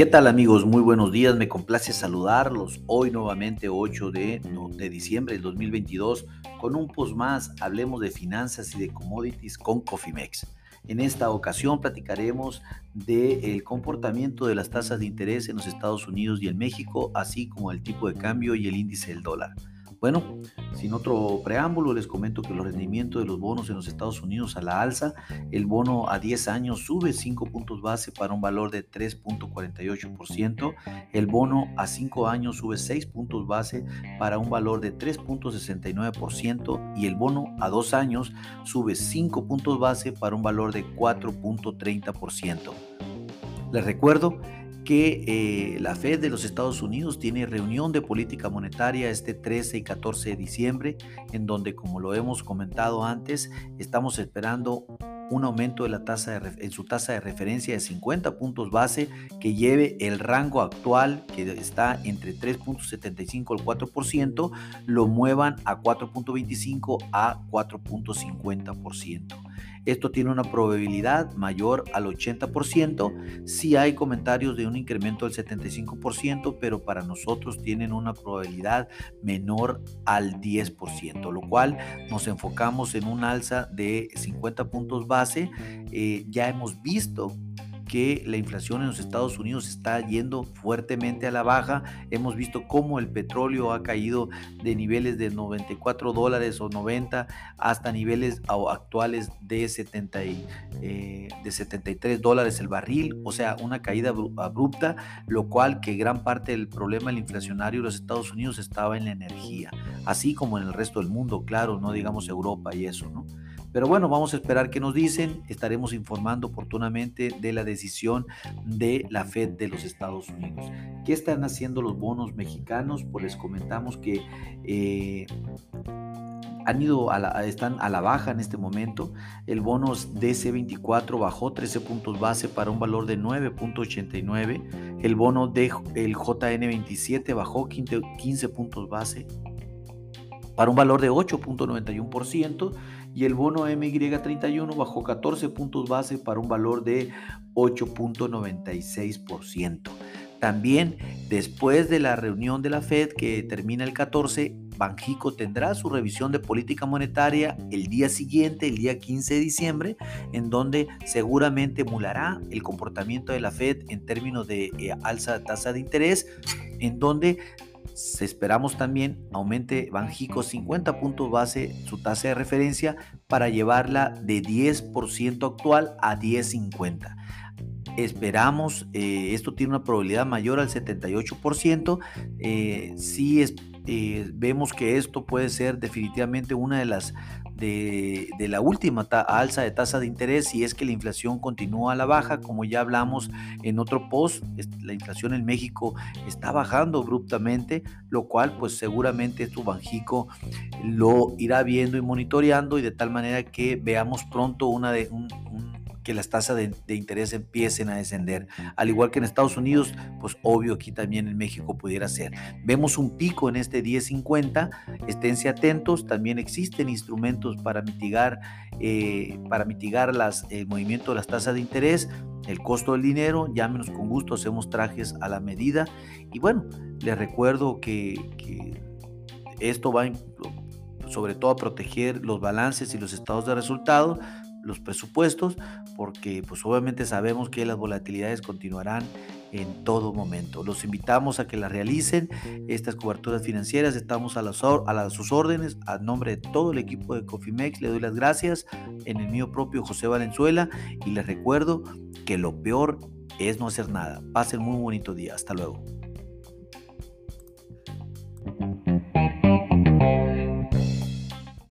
¿Qué tal amigos? Muy buenos días, me complace saludarlos hoy nuevamente 8 de, de diciembre del 2022 con un post más, hablemos de finanzas y de commodities con Cofimex. En esta ocasión platicaremos del comportamiento de las tasas de interés en los Estados Unidos y en México, así como el tipo de cambio y el índice del dólar. Bueno, sin otro preámbulo, les comento que los rendimientos de los bonos en los Estados Unidos a la alza, el bono a 10 años sube 5 puntos base para un valor de 3.48%, el bono a 5 años sube 6 puntos base para un valor de 3.69% y el bono a 2 años sube 5 puntos base para un valor de 4.30%. Les recuerdo que eh, la Fed de los Estados Unidos tiene reunión de política monetaria este 13 y 14 de diciembre, en donde, como lo hemos comentado antes, estamos esperando un aumento de la tasa en su tasa de referencia de 50 puntos base que lleve el rango actual que está entre 3.75 al 4%, lo muevan a 4.25 a 4.50%. Esto tiene una probabilidad mayor al 80%. Si hay comentarios de un incremento del 75%, pero para nosotros tienen una probabilidad menor al 10%, lo cual nos enfocamos en un alza de 50 puntos base. Eh, ya hemos visto que la inflación en los Estados Unidos está yendo fuertemente a la baja. Hemos visto cómo el petróleo ha caído de niveles de 94 dólares o 90 hasta niveles actuales de, 70 eh, de 73 dólares el barril, o sea, una caída abrupta, lo cual que gran parte del problema inflacionario de los Estados Unidos estaba en la energía, así como en el resto del mundo, claro, no digamos Europa y eso, ¿no? Pero bueno, vamos a esperar qué nos dicen. Estaremos informando oportunamente de la decisión de la Fed de los Estados Unidos. ¿Qué están haciendo los bonos mexicanos? Pues les comentamos que eh, han ido a están a la baja en este momento. El bono DC24 bajó 13 puntos base para un valor de 9.89. El bono de el JN27 bajó 15 puntos base para un valor de 8.91% y el bono MY31 bajó 14 puntos base para un valor de 8.96%. También después de la reunión de la Fed que termina el 14, Banjico tendrá su revisión de política monetaria el día siguiente, el día 15 de diciembre, en donde seguramente emulará el comportamiento de la Fed en términos de eh, alza de tasa de interés, en donde esperamos también aumente Banjico 50 puntos base su tasa de referencia para llevarla de 10% actual a 10.50. Esperamos, eh, esto tiene una probabilidad mayor al 78%. Eh, si eh, vemos que esto puede ser definitivamente una de las de, la última alza de tasa de interés y es que la inflación continúa a la baja, como ya hablamos en otro post, la inflación en México está bajando abruptamente, lo cual pues seguramente esto Banjico lo irá viendo y monitoreando y de tal manera que veamos pronto una de, un que las tasas de, interés empiecen a descender. Al igual que en Estados Unidos, pues obvio aquí también en México pudiera ser. Vemos un pico en este 10.50, esténse atentos, también existen instrumentos para mitigar, eh, para mitigar las, el movimiento de las tasas de interés, el costo del dinero, llámenos con gusto, hacemos trajes a la medida. Y bueno, les recuerdo que, que esto va sobre todo a proteger los balances y los estados de resultado los presupuestos, porque pues obviamente sabemos que las volatilidades continuarán en todo momento. Los invitamos a que las realicen, estas coberturas financieras, estamos a, las, a sus órdenes, a nombre de todo el equipo de Cofimex, le doy las gracias, en el mío propio José Valenzuela, y les recuerdo que lo peor es no hacer nada. Pasen muy bonito día, hasta luego.